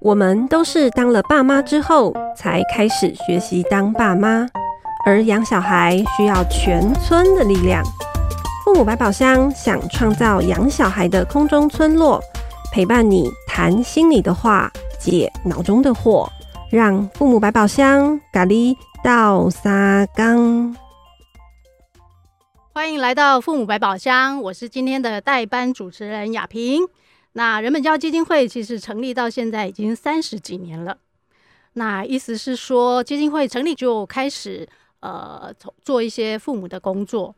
我们都是当了爸妈之后才开始学习当爸妈，而养小孩需要全村的力量。父母百宝箱想创造养小孩的空中村落，陪伴你谈心里的话，解脑中的惑，让父母百宝箱咖喱到沙缸。欢迎来到父母百宝箱，我是今天的代班主持人雅萍。那人本教基金会其实成立到现在已经三十几年了。那意思是说，基金会成立就开始呃做一些父母的工作。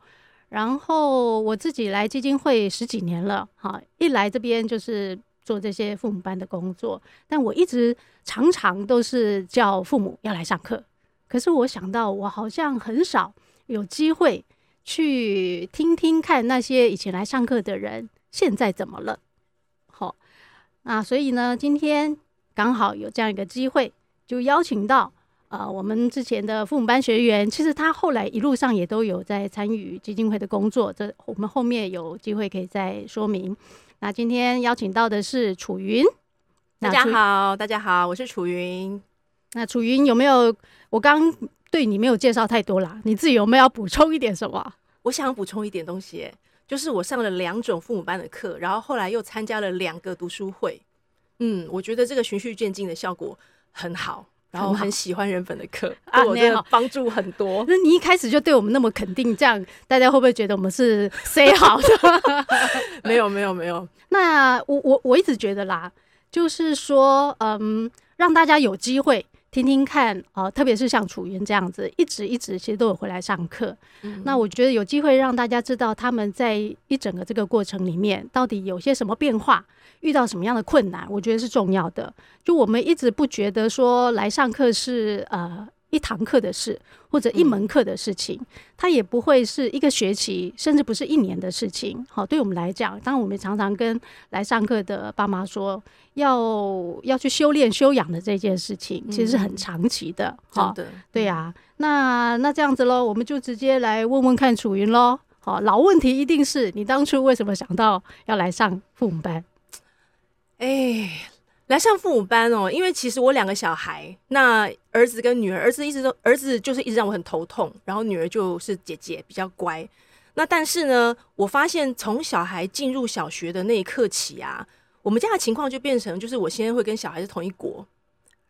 然后我自己来基金会十几年了，哈，一来这边就是做这些父母班的工作。但我一直常常都是叫父母要来上课，可是我想到我好像很少有机会去听听看那些以前来上课的人现在怎么了。那所以呢，今天刚好有这样一个机会，就邀请到呃我们之前的父母班学员，其实他后来一路上也都有在参与基金会的工作，这我们后面有机会可以再说明。那今天邀请到的是楚云，大家好，大家好，我是楚云。那楚云有没有？我刚对你没有介绍太多啦，你自己有没有要补充一点什么？我想补充一点东西。就是我上了两种父母班的课，然后后来又参加了两个读书会，嗯，我觉得这个循序渐进的效果很好，然后很喜欢人本的课啊，对我的帮助很多。那你一开始就对我们那么肯定，这样大家会不会觉得我们是 say 好的？没有，没有，没有。那我我我一直觉得啦，就是说，嗯，让大家有机会。听听看啊、呃，特别是像楚云这样子，一直一直其实都有回来上课。嗯、那我觉得有机会让大家知道他们在一整个这个过程里面到底有些什么变化，遇到什么样的困难，我觉得是重要的。就我们一直不觉得说来上课是呃。一堂课的事，或者一门课的事情，嗯、它也不会是一个学期，甚至不是一年的事情。好，对我们来讲，当然我们常常跟来上课的爸妈说，要要去修炼修养的这件事情，其实是很长期的。好、嗯，的，对呀、啊。那那这样子喽，我们就直接来问问看楚云喽。好，老问题一定是你当初为什么想到要来上父母班？哎。来上父母班哦，因为其实我两个小孩，那儿子跟女儿，儿子一直都儿子就是一直让我很头痛，然后女儿就是姐姐比较乖。那但是呢，我发现从小孩进入小学的那一刻起啊，我们家的情况就变成就是我现在会跟小孩是同一国，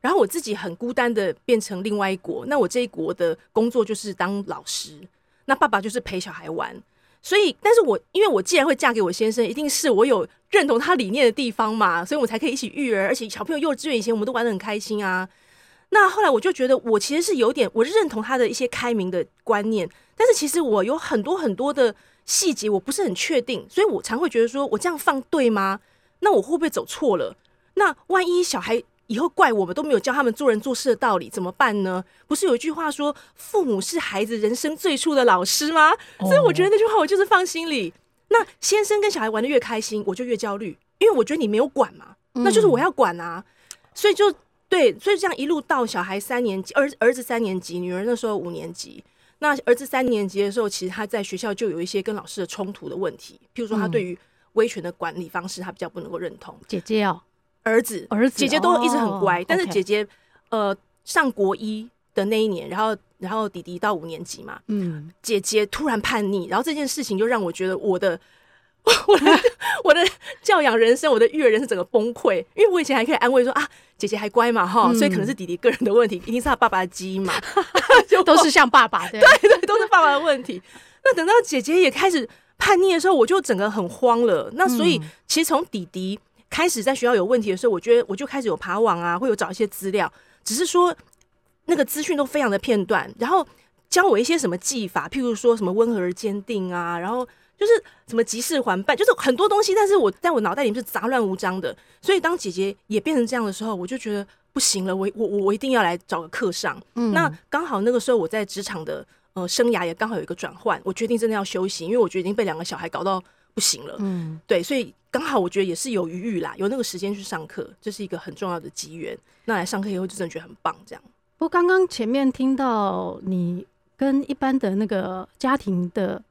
然后我自己很孤单的变成另外一国。那我这一国的工作就是当老师，那爸爸就是陪小孩玩。所以，但是我因为我既然会嫁给我先生，一定是我有认同他理念的地方嘛，所以我才可以一起育儿，而且小朋友幼稚园以前我们都玩得很开心啊。那后来我就觉得，我其实是有点我认同他的一些开明的观念，但是其实我有很多很多的细节我不是很确定，所以我常会觉得说，我这样放对吗？那我会不会走错了？那万一小孩……以后怪我们都没有教他们做人做事的道理，怎么办呢？不是有一句话说“父母是孩子人生最初的老师”吗？所以我觉得那句话我就是放心里。那先生跟小孩玩的越开心，我就越焦虑，因为我觉得你没有管嘛，那就是我要管啊。所以就对，所以这样一路到小孩三年级，儿儿子三年级，女儿那时候五年级。那儿子三年级的时候，其实他在学校就有一些跟老师的冲突的问题，譬如说他对于威权的管理方式，他比较不能够认同。姐姐哦。儿子，儿子，姐姐都一直很乖，但是姐姐，呃，上国一的那一年，然后，然后弟弟到五年级嘛，嗯，姐姐突然叛逆，然后这件事情就让我觉得我的，我的，我的教养人生，我的育儿人生整个崩溃，因为我以前还可以安慰说啊，姐姐还乖嘛，哈，所以可能是弟弟个人的问题，一定是他爸爸的基因嘛，就都是像爸爸，对对，都是爸爸的问题。那等到姐姐也开始叛逆的时候，我就整个很慌了。那所以其实从弟弟。开始在学校有问题的时候，我觉得我就开始有爬网啊，会有找一些资料，只是说那个资讯都非常的片段，然后教我一些什么技法，譬如说什么温和而坚定啊，然后就是什么急事缓办，就是很多东西，但是我在我脑袋里面是杂乱无章的。所以当姐姐也变成这样的时候，我就觉得不行了，我我我我一定要来找个课上。嗯，那刚好那个时候我在职场的呃生涯也刚好有一个转换，我决定真的要休息，因为我觉得已经被两个小孩搞到不行了。嗯，对，所以。刚好我觉得也是有余裕啦，有那个时间去上课，这是一个很重要的机缘。那来上课以后就真的觉得很棒，这样。不过刚刚前面听到你跟一般的那个家庭的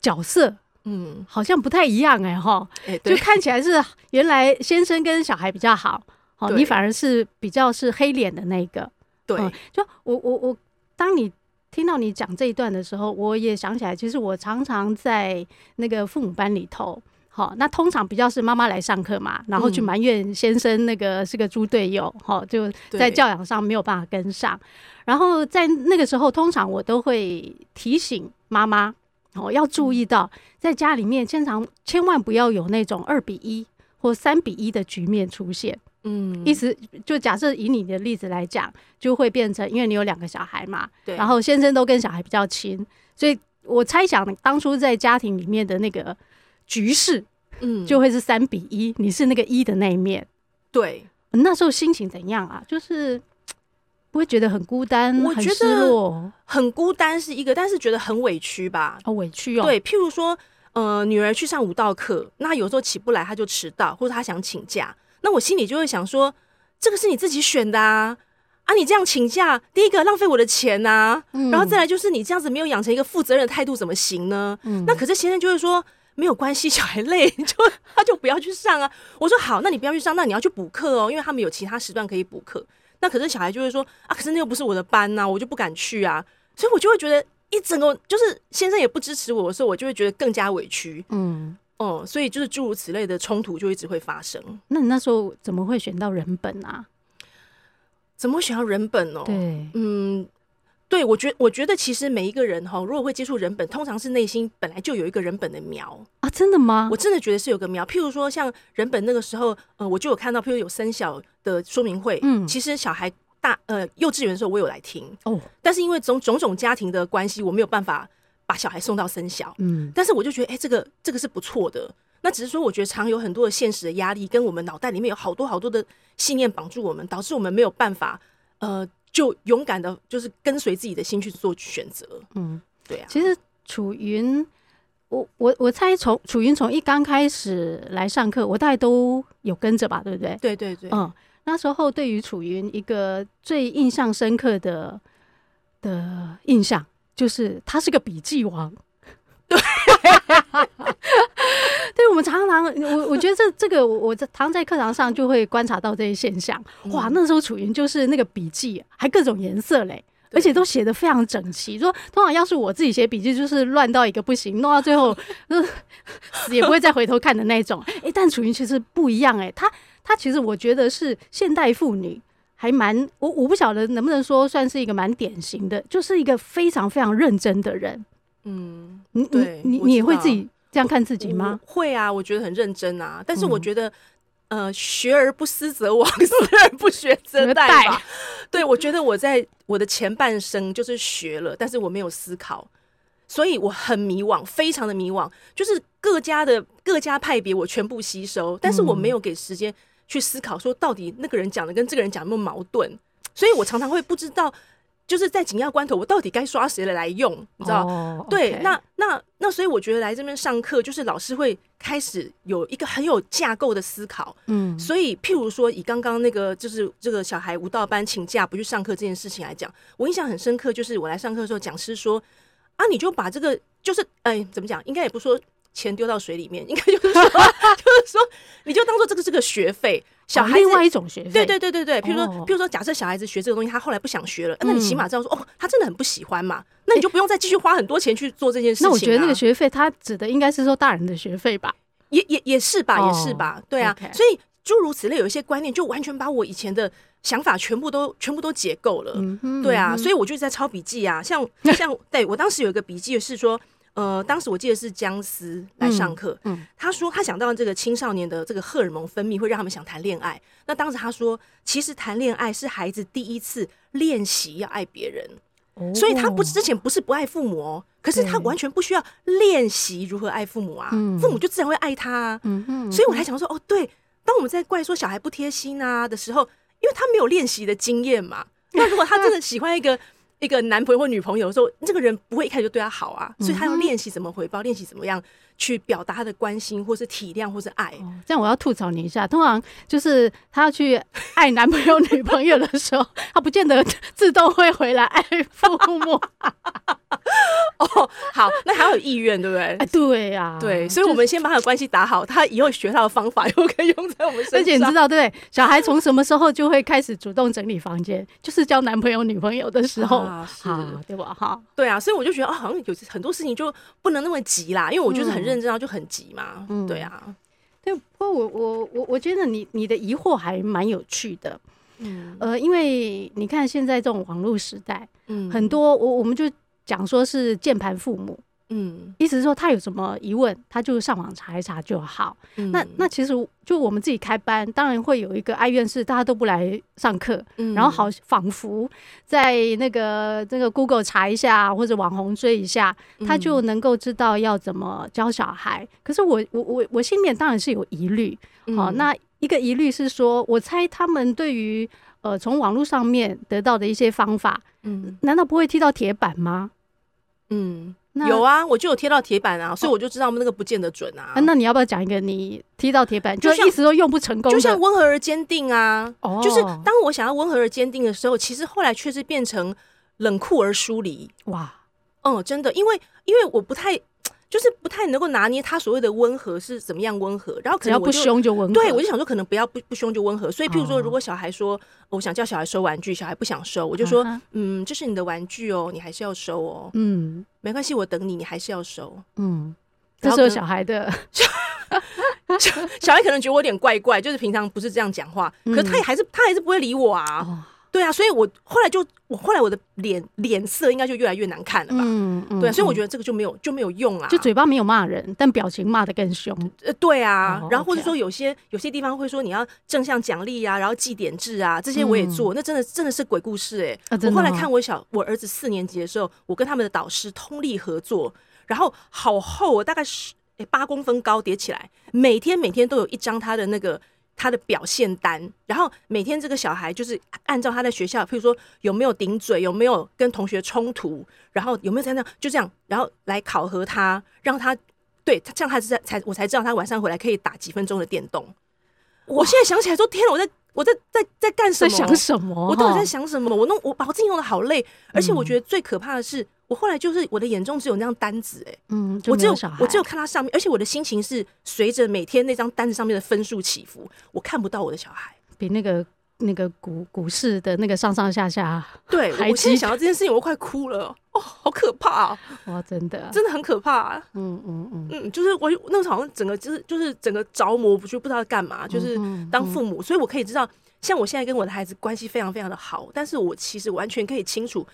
角色嗯，好像不太一样哎哈，欸、就看起来是原来先生跟小孩比较好，哦，你反而是比较是黑脸的那个。对，嗯、就我我我，当你听到你讲这一段的时候，我也想起来，其实我常常在那个父母班里头，好，那通常比较是妈妈来上课嘛，然后去埋怨先生那个是个猪队友，好，就在教养上没有办法跟上，然后在那个时候，通常我都会提醒妈妈。哦，要注意到，在家里面，经常千万不要有那种二比一或三比一的局面出现。嗯，意思就假设以你的例子来讲，就会变成，因为你有两个小孩嘛，对，然后先生都跟小孩比较亲，所以我猜想当初在家庭里面的那个局势，嗯，就会是三比一，你是那个一的那一面。对，那时候心情怎样啊？就是。不会觉得很孤单，我觉得很孤单是一个，但是觉得很委屈吧？好、哦、委屈哦。对，譬如说，呃，女儿去上舞蹈课，那有时候起不来，她就迟到，或者她想请假，那我心里就会想说，这个是你自己选的啊，啊，你这样请假，第一个浪费我的钱呐、啊，嗯、然后再来就是你这样子没有养成一个负责任的态度，怎么行呢？嗯、那可是先生就会说，没有关系，小孩累，就他就不要去上啊。我说好，那你不要去上，那你要去补课哦，因为他们有其他时段可以补课。那可是小孩就会说啊，可是那又不是我的班呐、啊，我就不敢去啊，所以我就会觉得一整个就是先生也不支持我的时候，我就会觉得更加委屈，嗯哦、嗯，所以就是诸如此类的冲突就一直会发生。那你那时候怎么会选到人本啊？怎么会选到人本哦？对，嗯。对，我觉我觉得其实每一个人哈，如果会接触人本，通常是内心本来就有一个人本的苗啊，真的吗？我真的觉得是有个苗。譬如说，像人本那个时候，呃，我就有看到，譬如有生小的说明会，嗯，其实小孩大呃幼稚园的时候，我有来听哦，但是因为种种种家庭的关系，我没有办法把小孩送到生小，嗯，但是我就觉得，哎，这个这个是不错的。那只是说，我觉得常有很多的现实的压力，跟我们脑袋里面有好多好多的信念绑住我们，导致我们没有办法，呃。就勇敢的，就是跟随自己的心去做选择。嗯，对啊。其实楚云，我我我猜从楚云从一刚开始来上课，我大概都有跟着吧，对不对？对对对。嗯，那时候对于楚云一个最印象深刻的的印象，就是他是个笔记王。对。对，我们常常，我我觉得这这个，我在常在课堂上就会观察到这些现象。哇，那时候楚云就是那个笔记还各种颜色嘞，而且都写的非常整齐。说通常要是我自己写笔记，就是乱到一个不行，弄到最后 死也不会再回头看的那种。哎，但楚云其实不一样哎，她她其实我觉得是现代妇女还蛮我我不晓得能不能说算是一个蛮典型的，就是一个非常非常认真的人。嗯，你你你你也会自己。这样看自己吗？会啊，我觉得很认真啊。但是我觉得，嗯、呃，学而不思则罔，思而不学则殆吧。对，我觉得我在我的前半生就是学了，但是我没有思考，所以我很迷惘，非常的迷惘。就是各家的各家派别，我全部吸收，但是我没有给时间去思考，说到底那个人讲的跟这个人讲有没有矛盾。所以我常常会不知道。就是在紧要关头，我到底该刷谁的来用？你知道？哦、对那那那，所以我觉得来这边上课，就是老师会开始有一个很有架构的思考。嗯，所以譬如说，以刚刚那个就是这个小孩舞蹈班请假不去上课这件事情来讲，我印象很深刻。就是我来上课的时候，讲师说：“啊，你就把这个，就是哎，怎么讲？应该也不说。”钱丢到水里面，应该就是说，就是说，你就当做这个这个学费，小孩、哦、另外一种学费。对对对对对，比如说，譬、如说，假设小孩子学这个东西，他后来不想学了，那你起码知道说，哦，他真的很不喜欢嘛，那你就不用再继续花很多钱去做这件事情、啊。那我觉得那个学费，他指的应该是说大人的学费吧？也也也是吧，也是吧，对啊。所以诸如此类，有一些观念就完全把我以前的想法全部都全部都解构了。对啊，所以我就在抄笔记啊，像像 对我当时有一个笔记是说。呃，当时我记得是姜思来上课，嗯，嗯，他说他想到这个青少年的这个荷尔蒙分泌会让他们想谈恋爱。那当时他说，其实谈恋爱是孩子第一次练习要爱别人，哦，所以他不之前不是不爱父母哦，可是他完全不需要练习如何爱父母啊，嗯，父母就自然会爱他啊。嗯嗯，所以我才想说，哦，对，当我们在怪说小孩不贴心啊的时候，因为他没有练习的经验嘛。那如果他真的喜欢一个。一个男朋友或女朋友的时候，这个人不会一开始就对他好啊，所以他要练习怎么回报，练习怎么样去表达他的关心，或是体谅，或是爱。哦，这样我要吐槽你一下，通常就是他要去爱男朋友、女朋友的时候，他不见得自动会回来爱父母。哦，好，那还要有意愿，对不对？哎，对呀，对，所以我们先把他的关系打好，他以后学他的方法，又可以用在我们身上。而且你知道，对，小孩从什么时候就会开始主动整理房间？就是交男朋友、女朋友的时候，啊，是，对吧？哈，对啊，所以我就觉得啊，好像有很多事情就不能那么急啦，因为我就是很认真，就很急嘛。嗯，对啊，对。不过我我我我觉得你你的疑惑还蛮有趣的，嗯，呃，因为你看现在这种网络时代，嗯，很多我我们就。讲说是键盘父母，嗯，意思是说他有什么疑问，他就上网查一查就好。嗯、那那其实就我们自己开班，当然会有一个哀怨是大家都不来上课，嗯、然后好仿佛在那个这个 Google 查一下或者网红追一下，他就能够知道要怎么教小孩。嗯、可是我我我我心里面当然是有疑虑，好、嗯，那一个疑虑是说，我猜他们对于呃从网络上面得到的一些方法，嗯，难道不会踢到铁板吗？嗯，有啊，我就有贴到铁板啊，所以我就知道那个不见得准啊。那你要不要讲一个你踢到铁板，就一直都用不成功？就像温和而坚定啊，哦就是当我想要温和而坚定的时候，其实后来却是变成冷酷而疏离。哇，嗯，真的，因为因为我不太。就是不太能够拿捏他所谓的温和是怎么样温和，然后可能只要不凶就温和。对，我就想说可能不要不不凶就温和。所以譬如说，如果小孩说我想叫小孩收玩具，小孩不想收，我就说嗯，这是你的玩具哦，你还是要收哦。嗯，没关系，我等你，你还是要收。嗯，这时候小孩的 小孩可能觉得我有点怪怪，就是平常不是这样讲话，可是他也还是他还是不会理我啊。对啊，所以我后来就我后来我的脸脸色应该就越来越难看了吧？嗯嗯。对啊，所以我觉得这个就没有就没有用啊。就嘴巴没有骂人，但表情骂的更凶。呃，对啊。然后或者说有些有些地方会说你要正向奖励啊，然后记点制啊，这些我也做。那真的真的是鬼故事哎！我后来看我小我儿子四年级的时候，我跟他们的导师通力合作，然后好厚，大概是诶八公分高叠起来，每天每天都有一张他的那个。他的表现单，然后每天这个小孩就是按照他在学校，譬如说有没有顶嘴，有没有跟同学冲突，然后有没有在那就这样，然后来考核他，让他对他这样，他是在才我才知道他晚上回来可以打几分钟的电动。我现在想起来说，天哪，我在。我在在在干什么？在想什么？我到底在想什么？我弄我把我自己弄得好累，而且我觉得最可怕的是，我后来就是我的眼中只有那张单子，哎，嗯，我只有我只有看他上面，而且我的心情是随着每天那张单子上面的分数起伏，我看不到我的小孩，比那个那个股股市的那个上上下下，对，我现在想到这件事情，我都快哭了，哦，好可怕啊！哇，真的，真的很可怕啊！嗯嗯嗯嗯，就是我那个时候好像整个就是就是整个着魔，不就不知道干嘛，就是当父母，所以我可以知道。像我现在跟我的孩子关系非常非常的好，但是我其实完全可以清楚，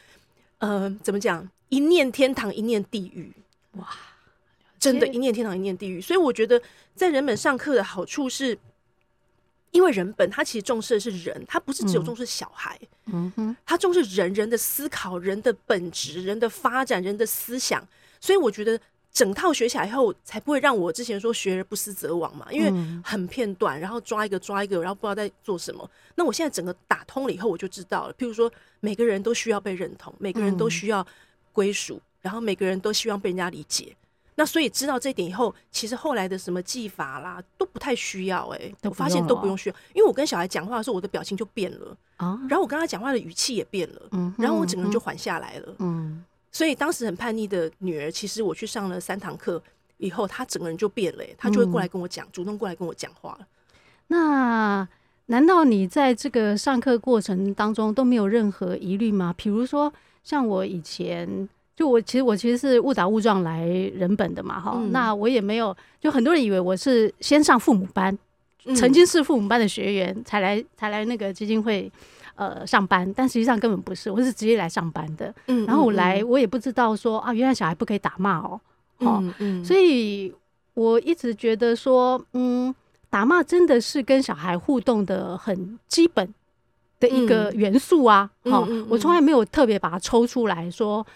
呃，怎么讲？一念天堂，一念地狱，哇，真的，一念天堂，一念地狱。所以我觉得，在人本上课的好处是，因为人本他其实重视的是人，他不是只有重视小孩，嗯哼，他重视人人的思考、人的本质、人的发展、人的思想。所以我觉得。整套学起来以后，才不会让我之前说学而不思则罔嘛，因为很片段，然后抓一个抓一个，然后不知道在做什么。那我现在整个打通了以后，我就知道了。譬如说，每个人都需要被认同，每个人都需要归属，然后每个人都希望被人家理解。那所以知道这点以后，其实后来的什么技法啦都不太需要哎、欸，我发现都不用需要，因为我跟小孩讲话的时候，我的表情就变了啊，然后我跟他讲话的语气也变了，嗯然后我整个人就缓下来了，嗯。所以当时很叛逆的女儿，其实我去上了三堂课以后，她整个人就变了，她就会过来跟我讲，嗯、主动过来跟我讲话了。那难道你在这个上课过程当中都没有任何疑虑吗？比如说，像我以前，就我其实我其实是误打误撞来人本的嘛，哈、嗯，那我也没有，就很多人以为我是先上父母班，嗯、曾经是父母班的学员才来才来那个基金会。呃，上班，但实际上根本不是，我是直接来上班的。嗯，然后我来，我也不知道说啊，原来小孩不可以打骂哦。哦，嗯嗯，所以我一直觉得说，嗯，打骂真的是跟小孩互动的很基本的一个元素啊。好，我从来没有特别把它抽出来说，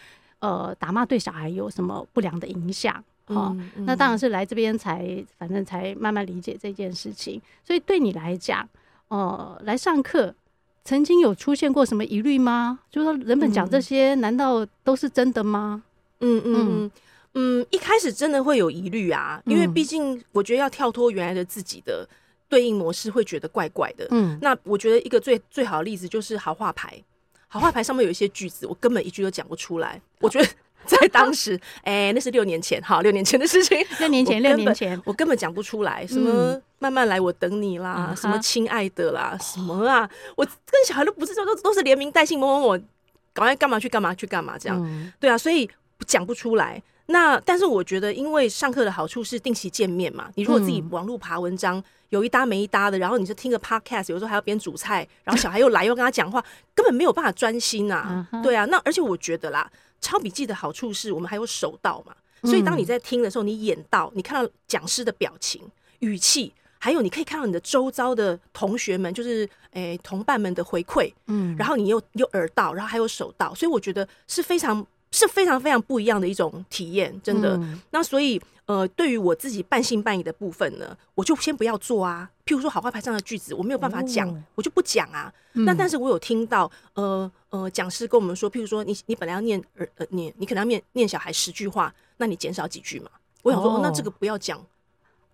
呃，打骂对小孩有什么不良的影响。好，那当然是来这边才，反正才慢慢理解这件事情。所以对你来讲，呃，来上课。曾经有出现过什么疑虑吗？就是说人们讲这些，难道都是真的吗？嗯嗯嗯，嗯，一开始真的会有疑虑啊，因为毕竟我觉得要跳脱原来的自己的对应模式，会觉得怪怪的。嗯，那我觉得一个最最好的例子就是好话牌，好话牌上面有一些句子，我根本一句都讲不出来。我觉得。在当时，哎、欸，那是六年前，好，六年前的事情。六年前，六年前，我根本讲不出来，什么慢慢来，我等你啦，嗯、什么亲爱的啦，嗯、什么啊，我跟小孩都不是说都都是连名带姓，某某某，赶快干嘛去干嘛去干嘛这样，嗯、对啊，所以讲不出来。那但是我觉得，因为上课的好处是定期见面嘛，你如果自己网络爬文章，嗯、有一搭没一搭的，然后你就听个 podcast，有时候还要边煮菜，然后小孩又来又跟他讲话，根本没有办法专心啊，嗯、对啊，那而且我觉得啦。抄笔记的好处是我们还有手到嘛，所以当你在听的时候，你眼到，你看到讲师的表情、语气，还有你可以看到你的周遭的同学们，就是诶、欸、同伴们的回馈，嗯，然后你又又耳到，然后还有手到，所以我觉得是非常是非常非常不一样的一种体验，真的。那所以。呃，对于我自己半信半疑的部分呢，我就先不要做啊。譬如说，好坏牌上的句子，我没有办法讲，哦、我就不讲啊。嗯、那但是我有听到，呃呃，讲师跟我们说，譬如说你，你你本来要念呃念，你可能要念念小孩十句话，那你减少几句嘛。我想说，哦哦、那这个不要讲，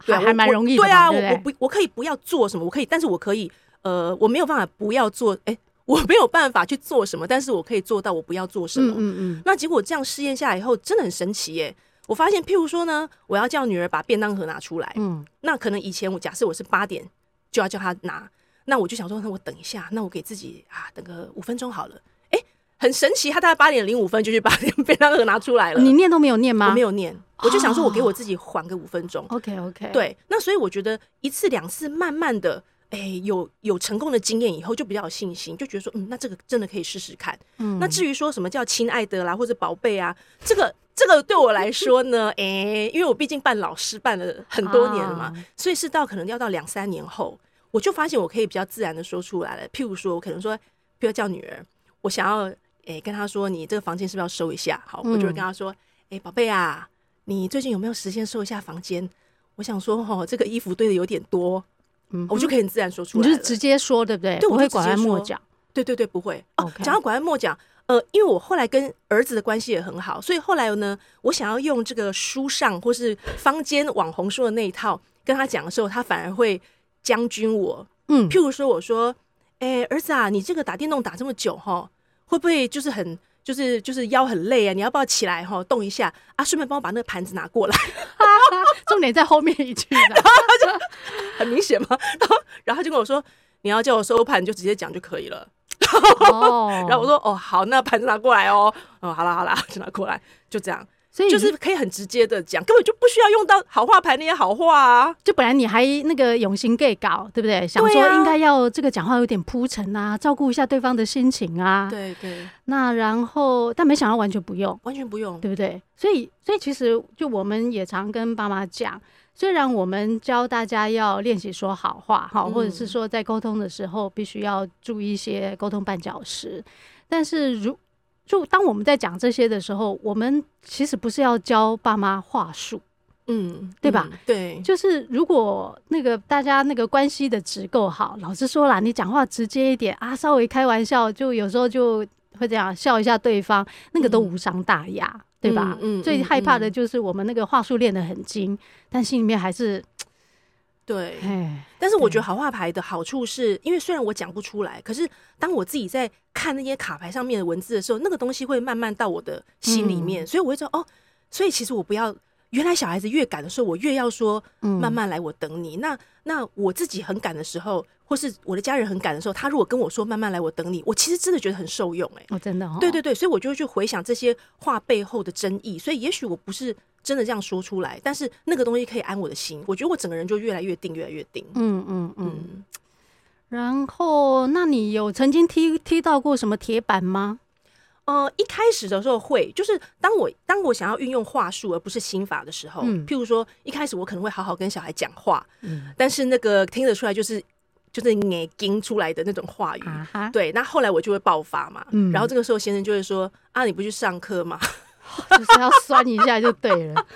对，还蛮容易的。对啊，我不我可以不要做什么，我可以，但是我可以，呃，我没有办法不要做，哎，我没有办法去做什么，但是我可以做到我不要做什么。嗯嗯。嗯，那结果这样试验下来以后，真的很神奇耶。我发现，譬如说呢，我要叫女儿把便当盒拿出来，嗯，那可能以前我假设我是八点就要叫她拿，那我就想说，那我等一下，那我给自己啊等个五分钟好了，哎、欸，很神奇，她大概八点零五分就去把 便当盒拿出来了。你念都没有念吗？我没有念，我就想说我给我自己缓个五分钟。OK OK，对，那所以我觉得一次两次慢慢的，哎、欸，有有成功的经验以后，就比较有信心，就觉得说，嗯，那这个真的可以试试看。嗯，那至于说什么叫亲爱的啦，或者宝贝啊，这个。这个对我来说呢，哎、欸，因为我毕竟办老师办了很多年了嘛，啊、所以是到可能要到两三年后，我就发现我可以比较自然的说出来了。譬如说，我可能说，不要叫女儿，我想要哎、欸、跟她说，你这个房间是不是要收一下？好，我就会跟她说，哎、嗯，宝贝啊，你最近有没有时间收一下房间？我想说，哦，这个衣服堆的有点多，嗯，我就可以很自然说出来，你就直接说，对不对？对，我会拐弯抹角，对对对，不会。哦.讲到拐弯抹角。呃，因为我后来跟儿子的关系也很好，所以后来呢，我想要用这个书上或是坊间网红说的那一套跟他讲的时候，他反而会将军我。嗯，譬如说，我说，哎、欸，儿子啊，你这个打电动打这么久哈，会不会就是很就是就是腰很累啊？你要不要起来哈，动一下啊？顺便帮我把那个盘子拿过来。重点在后面一句，然 后他就很明显嘛。然后然后他就跟我说，你要叫我收盘，就直接讲就可以了。哦，然后我说哦好，那盘子拿过来哦，哦好了好了，就拿过来，就这样，所以就是可以很直接的讲，根本就不需要用到好话牌那些好话啊。就本来你还那个用心 gay 搞，对不对？想说应该要这个讲话有点铺陈啊，照顾一下对方的心情啊。对对。那然后，但没想到完全不用，完全不用，对不对？所以所以其实就我们也常跟爸妈讲。虽然我们教大家要练习说好话，哈，或者是说在沟通的时候必须要注意一些沟通绊脚石，但是如就当我们在讲这些的时候，我们其实不是要教爸妈话术，嗯，对吧？对，就是如果那个大家那个关系的值够好，老实说啦，你讲话直接一点啊，稍微开玩笑，就有时候就会这样笑一下对方，那个都无伤大雅。对吧？嗯，最害怕的就是我们那个话术练得很精，嗯、但心里面还是对。但是我觉得好话牌的好处是，因为虽然我讲不出来，可是当我自己在看那些卡牌上面的文字的时候，那个东西会慢慢到我的心里面，嗯、所以我会说哦，所以其实我不要。原来小孩子越赶的时候，我越要说慢慢来，我等你。嗯、那那我自己很赶的时候，或是我的家人很赶的时候，他如果跟我说慢慢来，我等你，我其实真的觉得很受用、欸。哎，哦，真的、哦，对对对，所以我就会去回想这些话背后的真意。所以也许我不是真的这样说出来，但是那个东西可以安我的心。我觉得我整个人就越来越定，越来越定。嗯嗯嗯。嗯然后，那你有曾经踢踢到过什么铁板吗？呃，一开始的时候会，就是当我当我想要运用话术而不是心法的时候，嗯、譬如说一开始我可能会好好跟小孩讲话，嗯、但是那个听得出来就是就是眼睛出来的那种话语，啊、对，那后来我就会爆发嘛，嗯、然后这个时候先生就会说啊，你不去上课吗？就是要酸一下就对了，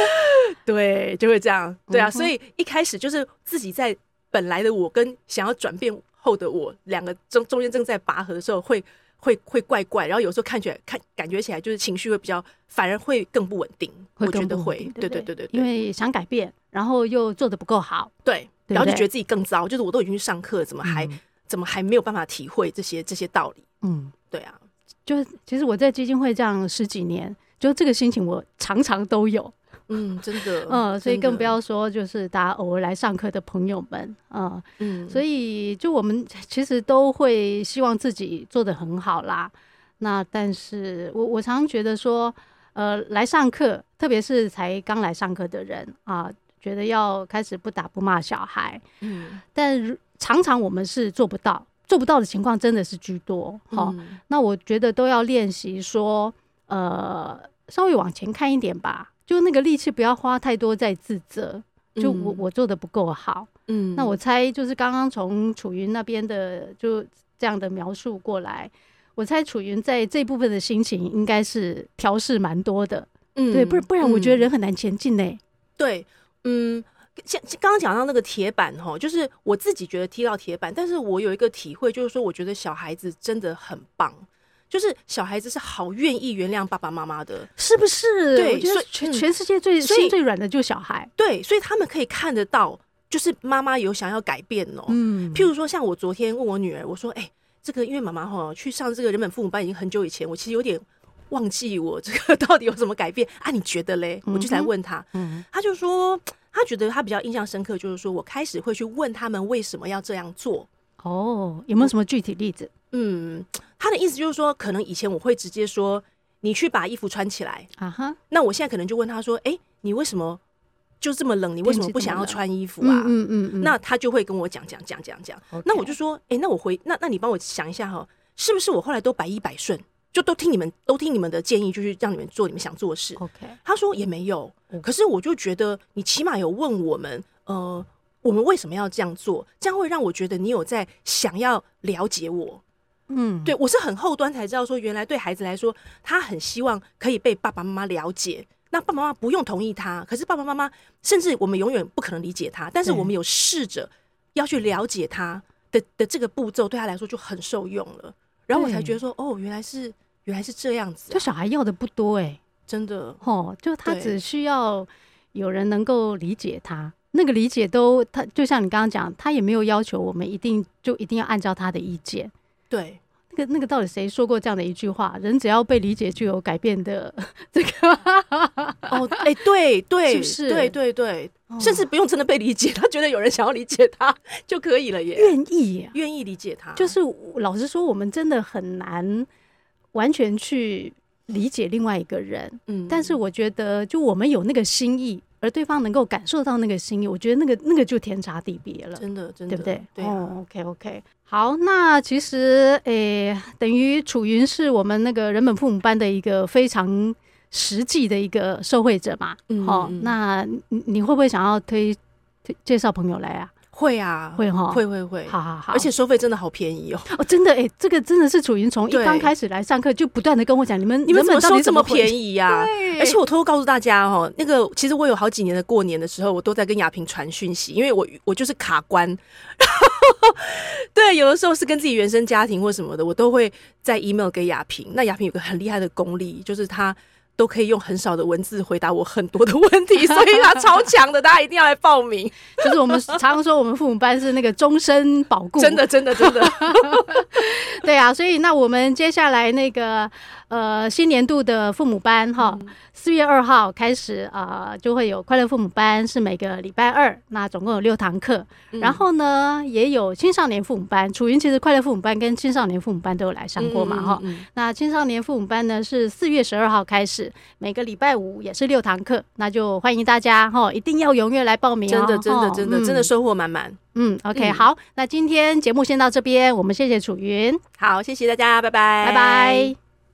对，就会这样，对啊，嗯、所以一开始就是自己在本来的我跟想要转变后的我两个中中间正在拔河的时候会。会会怪怪，然后有时候看起来看感觉起来就是情绪会比较，反而会更不稳定。会我觉得会，对对对对对，因为想改变，然后又做的不够好，对，然后就觉得自己更糟，就是我都已经去上课，怎么还、嗯、怎么还没有办法体会这些这些道理？嗯，对啊，就其实我在基金会这样十几年，就这个心情我常常都有。嗯，真的，嗯，所以更不要说就是大家偶尔来上课的朋友们，嗯嗯，所以就我们其实都会希望自己做的很好啦。那但是我我常常觉得说，呃，来上课，特别是才刚来上课的人啊，觉得要开始不打不骂小孩，嗯，但常常我们是做不到，做不到的情况真的是居多。好，那我觉得都要练习说，呃，稍微往前看一点吧。就那个力气不要花太多在自责，就我我做的不够好，嗯，那我猜就是刚刚从楚云那边的就这样的描述过来，我猜楚云在这部分的心情应该是调试蛮多的，嗯，对，不然不然我觉得人很难前进呢、欸嗯。对，嗯，像刚刚讲到那个铁板哈，就是我自己觉得踢到铁板，但是我有一个体会，就是说我觉得小孩子真的很棒。就是小孩子是好愿意原谅爸爸妈妈的，是不是？对，我觉得全全世界最心最软的就是小孩。对，所以他们可以看得到，就是妈妈有想要改变哦。嗯，譬如说，像我昨天问我女儿，我说：“哎，这个因为妈妈哈去上这个人本父母班已经很久以前，我其实有点忘记我这个 到底有什么改变啊？你觉得嘞？”我就来问他，嗯，他就说他觉得他比较印象深刻，就是说我开始会去问他们为什么要这样做。哦，有没有什么具体例子？嗯。他的意思就是说，可能以前我会直接说你去把衣服穿起来啊哈，那我现在可能就问他说，哎，你为什么就这么冷？你为什么不想要穿衣服啊？嗯嗯嗯，那他就会跟我讲讲讲讲讲。那我就说，哎，那我回那那你帮我想一下哈，是不是我后来都百依百顺，就都听你们都听你们的建议，就是让你们做你们想做的事？OK，他说也没有，可是我就觉得你起码有问我们，呃，我们为什么要这样做？这样会让我觉得你有在想要了解我。嗯，对，我是很后端才知道说，原来对孩子来说，他很希望可以被爸爸妈妈了解。那爸爸妈妈不用同意他，可是爸爸妈妈甚至我们永远不可能理解他，但是我们有试着要去了解他的的这个步骤，对他来说就很受用了。然后我才觉得说，哦，原来是原来是这样子啊。就小孩要的不多哎，真的。哦，就他只需要有人能够理解他，那个理解都他就像你刚刚讲，他也没有要求我们一定就一定要按照他的意见。对，那个那个到底谁说过这样的一句话？人只要被理解，就有改变的这个。哦，哎、欸，对对，是不是？对对对，甚至不用真的被理解，他觉得有人想要理解他就可以了耶，愿意愿意理解他。就是老实说，我们真的很难完全去理解另外一个人。嗯，但是我觉得，就我们有那个心意。而对方能够感受到那个心意，我觉得那个那个就天差地别了，真的，真的，对不对？对啊。哦，OK OK，好，那其实诶，等于楚云是我们那个人本父母班的一个非常实际的一个受惠者嘛。嗯，好，那你你会不会想要推推介绍朋友来啊？会啊，会哈，会会会，好好好，而且收费真的好便宜哦，哦，真的哎，这个真的是楚云从一刚开始来上课就不断的跟我讲，你们你们怎么收这么便宜呀？而且我偷偷告诉大家哦，那个其实我有好几年的过年的时候，我都在跟亚萍传讯息，因为我我就是卡关，对，有的时候是跟自己原生家庭或什么的，我都会在 email 给亚萍。那亚萍有个很厉害的功力，就是她。都可以用很少的文字回答我很多的问题，所以他超强的，大家一定要来报名。就是我们常常说，我们父母班是那个终身保固，真的，真的，真的。对啊，所以那我们接下来那个呃新年度的父母班哈。嗯四月二号开始啊、呃，就会有快乐父母班，是每个礼拜二，那总共有六堂课。嗯、然后呢，也有青少年父母班。楚云其实快乐父母班跟青少年父母班都有来上过嘛，哈、那青少年父母班呢，是四月十二号开始，每个礼拜五也是六堂课，那就欢迎大家哈，一定要踊跃来报名哦。真的，真的，真的，真的收获满满。嗯，OK，好，那今天节目先到这边，我们谢谢楚云，好，谢谢大家，拜拜，拜拜。